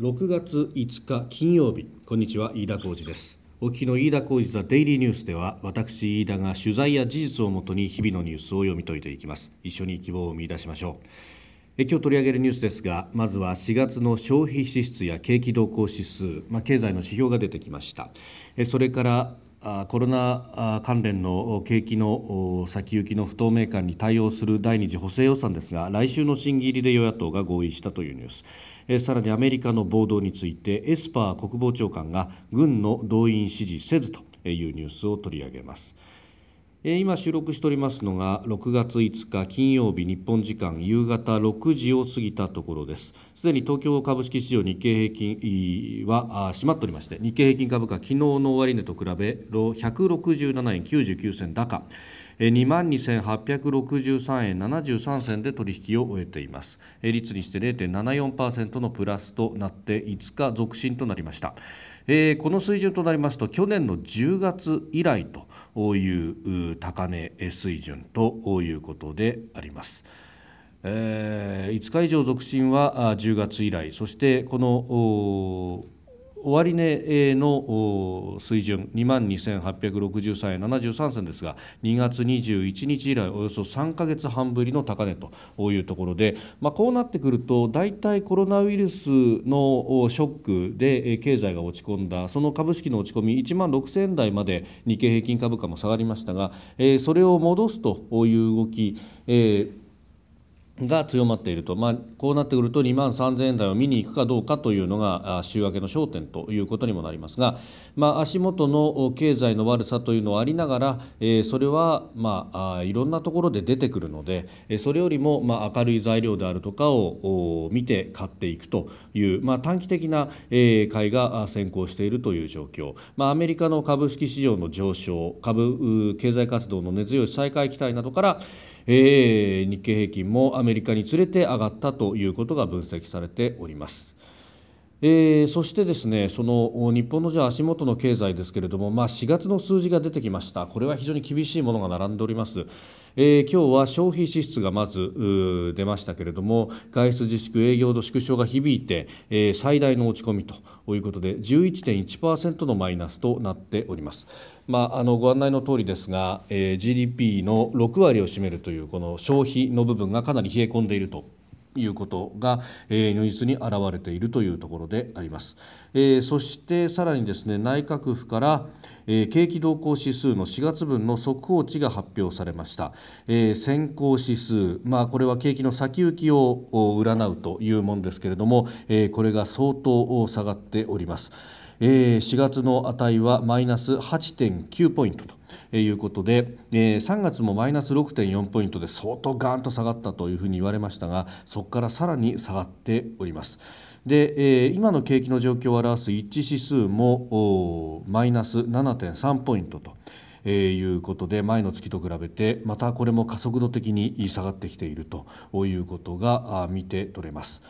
6月5日金曜日。こんにちは飯田浩二です。お聞きの飯田浩二ザデイリーニュースでは私飯田が取材や事実をもとに日々のニュースを読み解いていきます。一緒に希望を見出しましょう。え今日取り上げるニュースですがまずは4月の消費支出や景気動向指数、まあ、経済の指標が出てきました。えそれからコロナ関連の景気の先行きの不透明感に対応する第二次補正予算ですが来週の審議入りで与野党が合意したというニュース。さらにアメリカの暴動についてエスパー国防長官が軍の動員支持せずというニュースを取り上げます。今収録しておりますのが6月5日金曜日日本時間夕方6時を過ぎたところですすでに東京株式市場日経平均は閉まっておりまして日経平均株価昨日の終値と比べ167円99銭高2万2863円73銭で取引を終えています。率にして0.74%のプラスとなって5日続伸となりました。えー、この水準となりますと去年の10月以来という高値水準ということであります。えー、5日以上続伸は10月以来。そしてこの終値の水準2万2863円73銭ですが2月21日以来およそ3か月半ぶりの高値というところで、まあ、こうなってくると大体コロナウイルスのショックで経済が落ち込んだその株式の落ち込み1万6000円台まで日経平均株価も下がりましたがそれを戻すという動きが強まっていると、まあ、こうなってくると2万3000円台を見に行くかどうかというのが週明けの焦点ということにもなりますが、まあ、足元の経済の悪さというのはありながら、それは、まあ、いろんなところで出てくるのでそれよりも、まあ、明るい材料であるとかを見て買っていくという、まあ、短期的な、買いが先行しているという状況、まあ、アメリカの株式市場の上昇株経済活動の根強い再開期待などから、えー、日経平均もアメリカに連れて上がったということが分析されております。えー、そしてですねその日本のじゃ足元の経済ですけれども、まあ、4月の数字が出てきましたこれは非常に厳しいものが並んでおります、えー、今日は消費支出がまず出ましたけれども外出自粛営業の縮小が響いて、えー、最大の落ち込みということで11.1%のマイナスとなっております。まあ、あのご案内の通りですが、えー、GDP の6割を占めるというこの消費の部分がかなり冷え込んでいるということが、えー、如実に現れているというところであります、えー、そしてさらにですね内閣府から、えー、景気動向指数の4月分の速報値が発表されました、えー、先行指数、まあ、これは景気の先行きを占うというものですけれども、えー、これが相当下がっております、えー、4月の値はマイナス8.9ポイントということで、えー、3月もマイナス6.4ポイントで相当ガーンと下がったというふうに言われましたがそこからさらに下がっております。で、今の景気の状況を表す一致指数もマイナス7.3ポイントと。えー、いうことで前の月と比べてまたこれも加速度的に下がってきているということが見て取れます。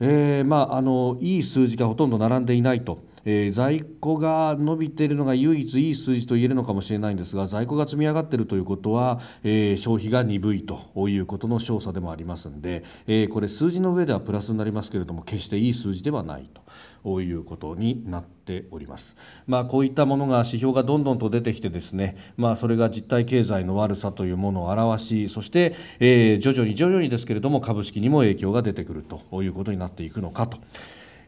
えーまあ、あのいい数字がほとんど並んでいないとえー、在庫が伸びているのが唯一いい数字と言えるのかもしれないんですが在庫が積み上がっているということは、えー、消費が鈍いということの証左でもありますので、えー、これ数字の上ではプラスになりますけれども決していい数字ではないということになっております。まあ、こういったものが指標がどんどんと出てきてですね、まあ、それが実体経済の悪さというものを表しそして、えー、徐々に徐々にですけれども株式にも影響が出てくるということになっていくのかと。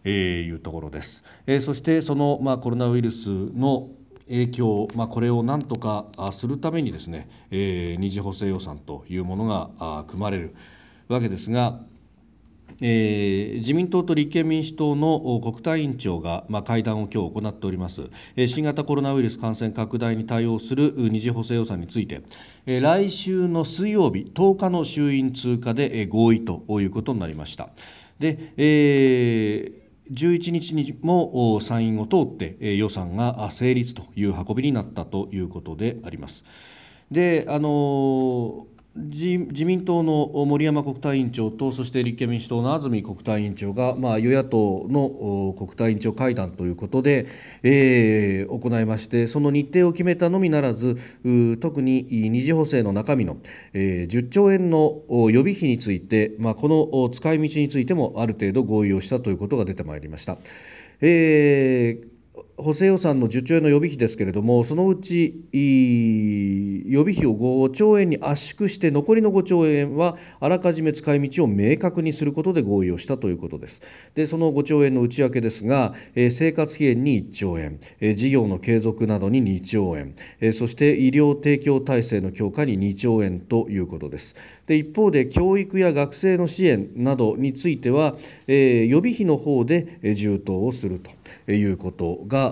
えー、いうところです。え、そしてその、まあ、コロナウイルスの影響、まあ、これをなんとかするためにですね、えー、二次補正予算というものが組まれるわけですが、えー、自民党と立憲民主党の国対委員長が、まあ、会談を今日行っております、えー、新型コロナウイルス感染拡大に対応する二次補正予算について、えー、来週の水曜日10日の衆院通過で、えー、合意ということになりました。で、えー11日にも参院を通って予算が成立という運びになったということであります。であの自民党の森山国対委員長とそして立憲民主党の安住国対委員長が、まあ、与野党の国対委員長会談ということで、えー、行いましてその日程を決めたのみならず特に二次補正の中身の、えー、10兆円の予備費について、まあ、この使い道についてもある程度合意をしたということが出てまいりました。えー補正予算の10兆円の予備費ですけれどもそのうち予備費を5兆円に圧縮して残りの5兆円はあらかじめ使い道を明確にすることで合意をしたということです。でその5兆円の内訳ですが、え生活費援に1兆円、え事業の継続などに2兆円、えそして医療提供体制の強化に2兆円ということです。で一方で教育や学生の支援などについては、え予備費の方で充当をするということが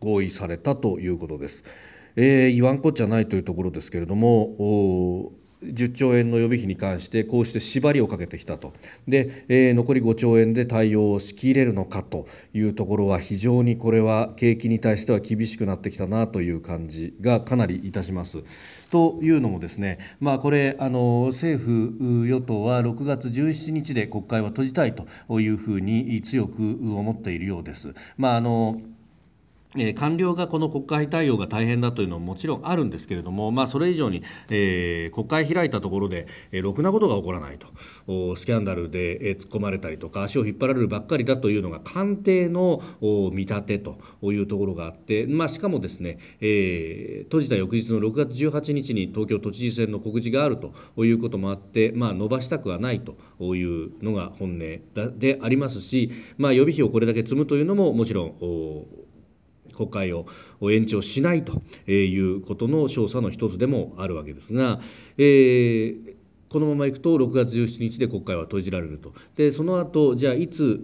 合意されたということです。えー、言わんこっちゃないというところですけれども10兆円の予備費に関してこうして縛りをかけてきたとで、えー、残り5兆円で対応をしきれるのかというところは非常にこれは景気に対しては厳しくなってきたなという感じがかなりいたします。というのもですね、まあ、これあの政府与党は6月17日で国会は閉じたいというふうに強く思っているようです。まああのえ官僚がこの国会対応が大変だというのももちろんあるんですけれども、まあ、それ以上に、えー、国会開いたところで、えー、ろくなことが起こらないとスキャンダルで、えー、突っ込まれたりとか足を引っ張られるばっかりだというのが官邸の見立てというところがあって、まあ、しかもですね、えー、閉じた翌日の6月18日に東京都知事選の告示があるということもあって、まあ、伸ばしたくはないというのが本音でありますし、まあ、予備費をこれだけ積むというのももちろん国会を延長しないということの調査の一つでもあるわけですが、えーこのままいくと6月17日で国会は閉じられると。でその後じゃあいつ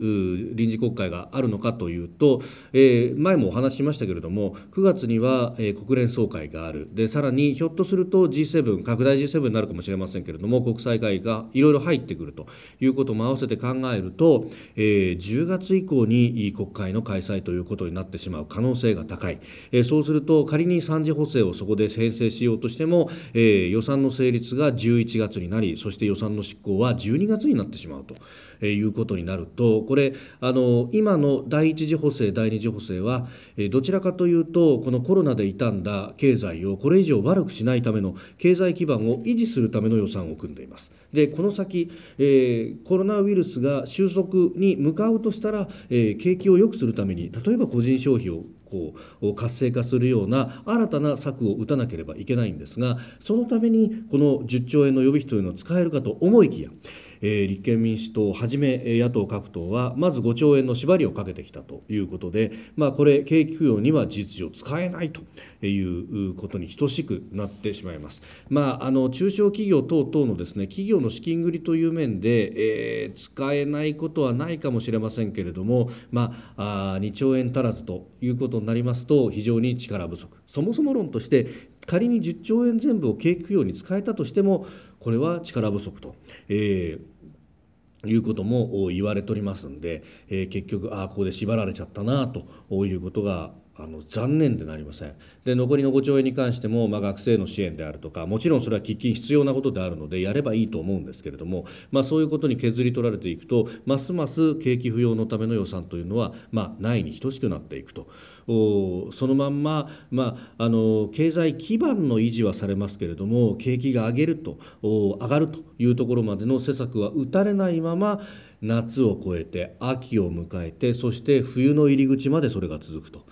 臨時国会があるのかというと、えー、前もお話ししましたけれども9月には、えー、国連総会がある。でさらにひょっとすると G7 拡大 G7 になるかもしれませんけれども国際会議がいろいろ入ってくると。いうことも合わせて考えると、えー、10月以降に国会の開催ということになってしまう可能性が高い、えー、そうすると仮に3次補正をそこで編成しようとしても、えー、予算の成立が11月になる。りそして予算の執行は12月になってしまうと。いうことになるとこれあの今の第一次補正第二次補正はどちらかというとこのコロナで傷んだ経済をこれ以上悪くしないための経済基盤を維持するための予算を組んでいます。でこの先、えー、コロナウイルスが収束に向かうとしたら、えー、景気を良くするために例えば個人消費をこう活性化するような新たな策を打たなければいけないんですがそのためにこの10兆円の予備費というのを使えるかと思いきや立憲民主党をはじめ野党各党はまず5兆円の縛りをかけてきたということで、まあ、これ景気浮揚には事実上使えないということに等しくなってしまいます。まあ、あの中小企業等々のですね企業の資金繰りという面で、えー、使えないことはないかもしれませんけれども、まあ、2兆円足らずということになりますと非常に力不足そもそも論として仮に10兆円全部を景気浮揚に使えたとしてもこれは力不足と。えーいうことも言われておりますんで、えー、結局ああここで縛られちゃったなということがあの残念でなりませんで残りの5兆円に関しても、まあ、学生の支援であるとかもちろんそれは喫緊必要なことであるのでやればいいと思うんですけれども、まあ、そういうことに削り取られていくとますます景気浮揚のための予算というのは、まあ、ないに等しくなっていくとそのまんま、まあ、あの経済基盤の維持はされますけれども景気が上げると上がるというところまでの施策は打たれないまま夏を越えて秋を迎えてそして冬の入り口までそれが続くと。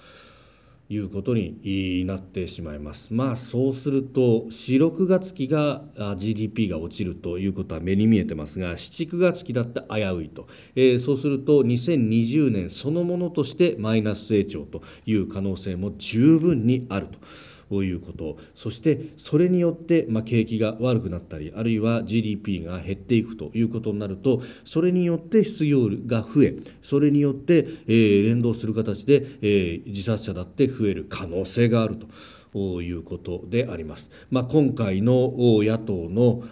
いうことになってしまいます。まあそうすると4、6月期が GDP が落ちるということは目に見えてますが7、9月期だって危ういと、えー、そうすると2020年そのものとしてマイナス成長という可能性も十分にあると。ういうことそしてそれによって、まあ、景気が悪くなったりあるいは GDP が減っていくということになるとそれによって失業が増えそれによって、えー、連動する形で、えー、自殺者だって増える可能性があると。いうことであります。まあ、今回の野党の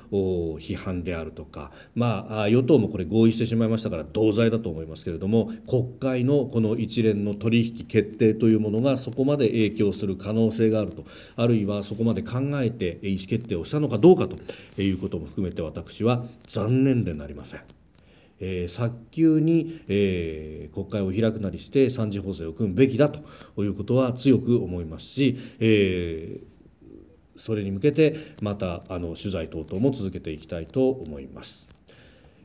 批判であるとか、まあ、与党もこれ合意してしまいましたから同罪だと思いますけれども国会のこの一連の取引決定というものがそこまで影響する可能性があるとあるいはそこまで考えて意思決定をしたのかどうかということも含めて私は残念でなりません。えー、早急に、えー、国会を開くなりして3次補正を組むべきだということは強く思いますし、えー、それに向けてまたあの取材等々も続けていきたいと思います。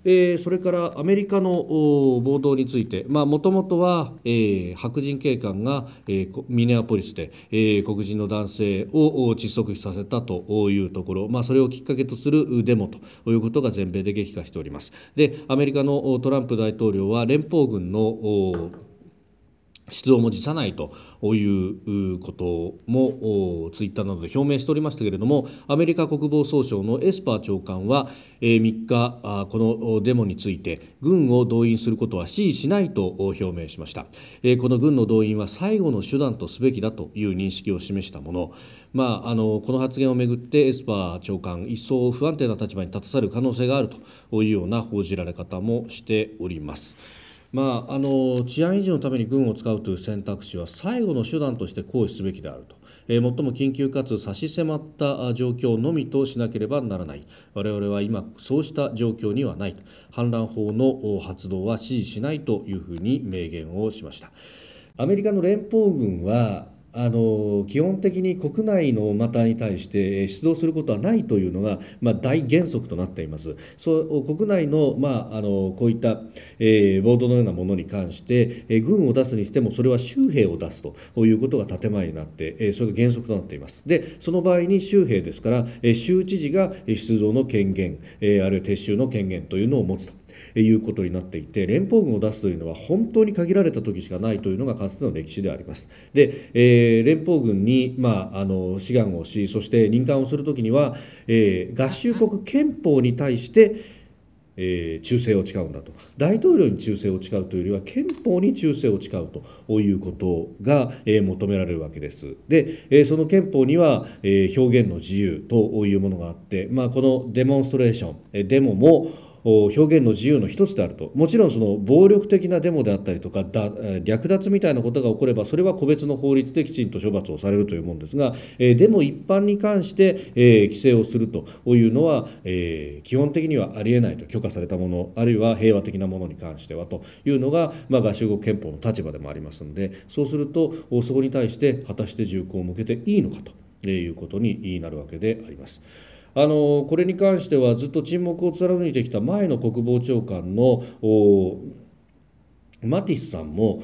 え、それからアメリカの暴動についてもともとは、え、白人警官が、え、ミネアポリスで、え、黒人の男性を窒息死させたというところ、ま、それをきっかけとするデモということが全米で激化しております。でアメリカのトランプ大統領は連邦軍の出動も辞さないということもツイッターなどで表明しておりましたけれどもアメリカ国防総省のエスパー長官は3日このデモについて軍を動員することは支持しないと表明しましたこの軍の動員は最後の手段とすべきだという認識を示したもの、まあ、あのこの発言をめぐってエスパー長官一層不安定な立場に立たされる可能性があるというような報じられ方もしております。まあ、あの治安維持のために軍を使うという選択肢は最後の手段として行使すべきであると、えー、最も緊急かつ差し迫った状況のみとしなければならない。我々は今そうした状況にはない反乱法の発動は支持しないというふうに明言をしました。アメリカの連邦軍はあの基本的に国内のマターに対して出動することはないというのが、まあ、大原則となっています。そう国内の,、まあ、あのこういった、えー、ボードのようなものに関して、えー、軍を出すにしてもそれは州兵を出すということが建前になって、えー、それが原則となっています。でその場合に州兵ですから、えー、州知事が出動の権限、えー、あるいは撤収の権限というのを持つと。いうことになっていて連邦軍を出すというのは本当に限られた時しかないというのがかつての歴史であります。で、えー、連邦軍に、まあ、あの志願をしそして任官をする時には、えー、合衆国憲法に対してえー、忠誠を誓うんだと大統領に忠誠を誓うというよりは憲法に忠誠を誓うということが、えー、求められるわけです。で、えー、その憲法には、えー、表現の自由というものがあって、まあ、このデモンストレーション、え、デモも表現の自由の一つであるともちろんその暴力的なデモであったりとか略奪みたいなことが起こればそれは個別の法律できちんと処罰をされるというものですが、デモ一般に関して、規制をするというのは、基本的にはありえないと許可されたものあるいは平和的なものに関してはというのが、まあ、合衆国憲法の立場でもありますのでそうするとそこに対して果たして銃口を向けていいのかということになるわけであります。あのこれに関してはずっと沈黙を貫いてきた前の国防長官のマティスさんも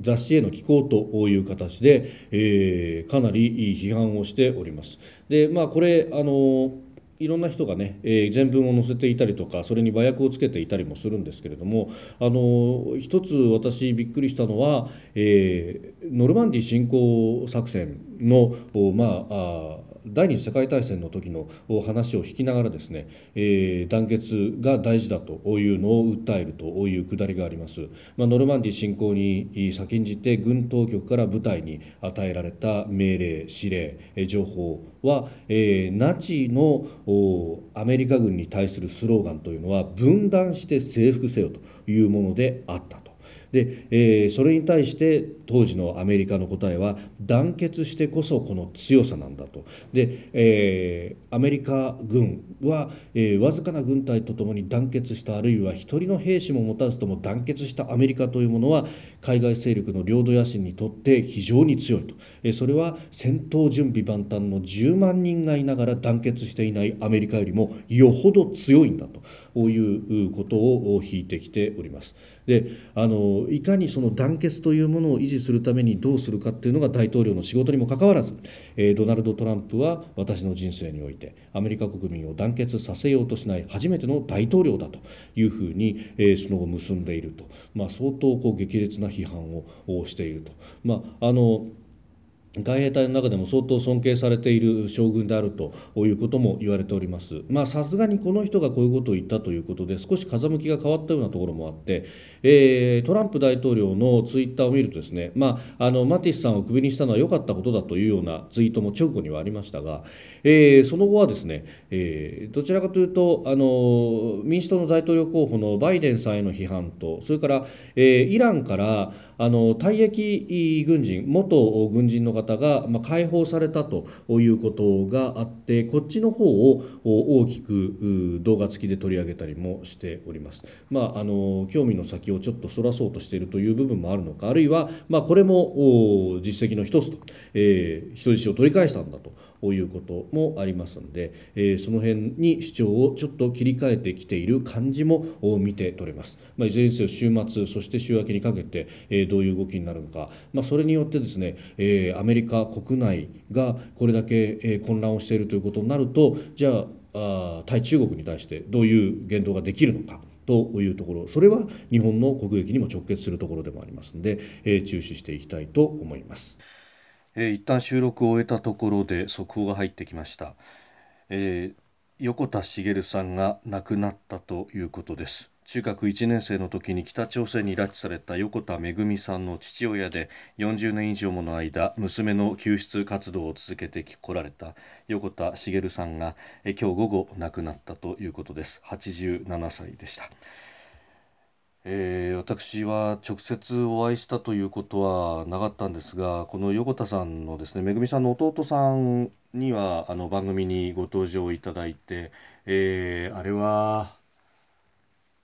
雑誌への寄稿という形で、えー、かなり批判をしております。でまあこれあのいろんな人がね、えー、全文を載せていたりとかそれに和訳をつけていたりもするんですけれどもあの一つ私びっくりしたのは、えー、ノルマンディー侵攻作戦のまあ第二次世界大戦の時の話を引きながらですね、えー、団結が大事だというのを訴えるというくだりがあります、まあ、ノルマンディ侵攻に先んじて軍当局から部隊に与えられた命令指令情報は、えー、ナチのアメリカ軍に対するスローガンというのは分断して征服せよというものであった。で、えー、それに対して当時のアメリカの答えは団結してこそこの強さなんだとで、えー、アメリカ軍は、えー、わずかな軍隊とともに団結したあるいは一人の兵士も持たずとも団結したアメリカというものは海外勢力の領土野心にとって非常に強いと、えー、それは戦闘準備万端の10万人がいながら団結していないアメリカよりもよほど強いんだということを引いてきております。であのいかにその団結というものを維持するためにどうするかっていうのが大統領の仕事にもかかわらず、えー、ドナルド・トランプは私の人生においてアメリカ国民を団結させようとしない初めての大統領だというふうに、えー、その後結んでいると、まあ、相当こう激烈な批判をしていると。まああの海兵隊の中でも相当尊敬されている将軍であるということも言われております。まあさすがにこの人がこういうことを言ったということで少し風向きが変わったようなところもあって、えー、トランプ大統領のツイッターを見るとですね、まあ、あのマティスさんをクビにしたのは良かったことだというようなツイートも直後にはありましたが、えー、その後はですね、えー、どちらかというとあの民主党の大統領候補のバイデンさんへの批判とそれから、えー、イランからあの退役軍人元軍人の方が、まあ、解放されたということがあってこっちの方を大きく動画付きで取り上げたりもしております。まあ、あの興味の先をちょっとそらそうとしているという部分もあるのかあるいは、まあ、これも実績の一つと、えー、人質を取り返したんだと。いうこともありますので、えその辺に主張をちょっと切り替えてきている感じも見て取れます。まあ、いずれにせよ週末そして週明けにかけて、えどういう動きになるのか、まあ、それによってですね、えアメリカ国内がこれだけ、え混乱をしているということになるとじゃああ対中国に対してどういう言動ができるのか。というところそれは日本の国益にも直結するところでもありますので、えー、注視していきたいと思います。えー、一旦収録を終えたところで速報が入ってきました、えー、横田茂さんが亡くなったということです。中学1年生の時に北朝鮮に拉致された横田めぐみさんの父親で40年以上もの間娘の救出活動を続けてこられた横田茂さんが今日午後亡くなったということです。87歳でした。えー、私は直接お会いしたということはなかったんですがこの横田さんのですねめぐみさんの弟さんにはあの番組にご登場いただいて、えー、あれは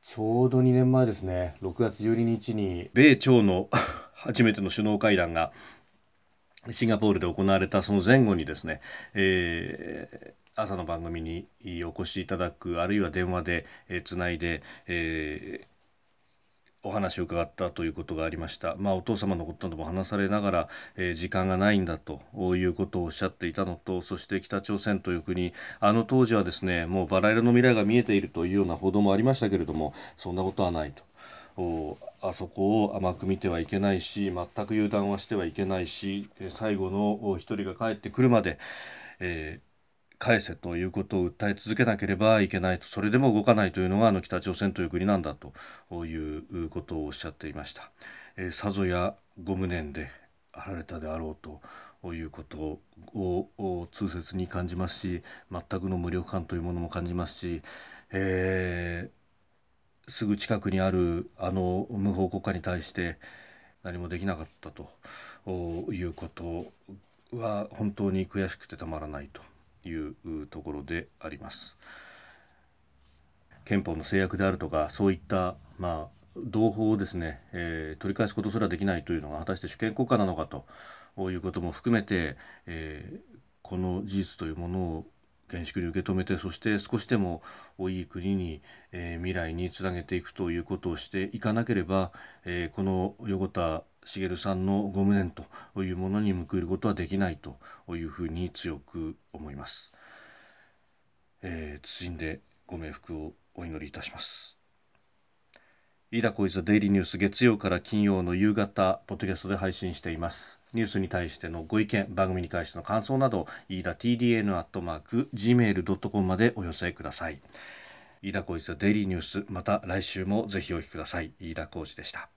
ちょうど2年前ですね。6月12日に米朝の 初めての首脳会談がシンガポールで行われたその前後にですね、えー朝の番組にお越しいただくあるいは電話でつない、で、えーお話を伺ったということがありました、まあ、お父様のことなども話されながら、えー、時間がないんだということをおっしゃっていたのとそして北朝鮮という国あの当時はですねもうバラ色の未来が見えているというような報道もありましたけれどもそんなことはないと。あそこを甘く見てはいけないし全く油断はしてはいけないし最後の一人が帰ってくるまで、えー返せということを訴え続けなければいけないとそれでも動かないというのがあの北朝鮮という国なんだということをおっしゃっていました。え、さぞやご無念であられたであろうということを痛切に感じますし全くの無力感というものも感じますし、えー、すぐ近くにあるあの無法国家に対して何もできなかったということは本当に悔しくてたまらないというところであります。憲法の制約であるとかそういったまあ同胞をですね、えー、取り返すことすらできないというのが果たして主権国家なのかということも含めて、えー、この事実というものを厳粛に受け止めてそして少しでもいい国に、えー、未来につなげていくということをしていかなければ、えー、この横田茂さんのご無念というものに報いることはできないというふうに強く思います。えー、謹んでご冥福をお祈りいたします。飯田浩一デイリーニュース月曜から金曜の夕方ポッドキャストで配信していますニュースに対してのご意見番組に対しての感想など飯田 TDN アットマーク gmail.com までお寄せください飯田浩一デイリーニュースまた来週もぜひお聞きください飯田浩二でした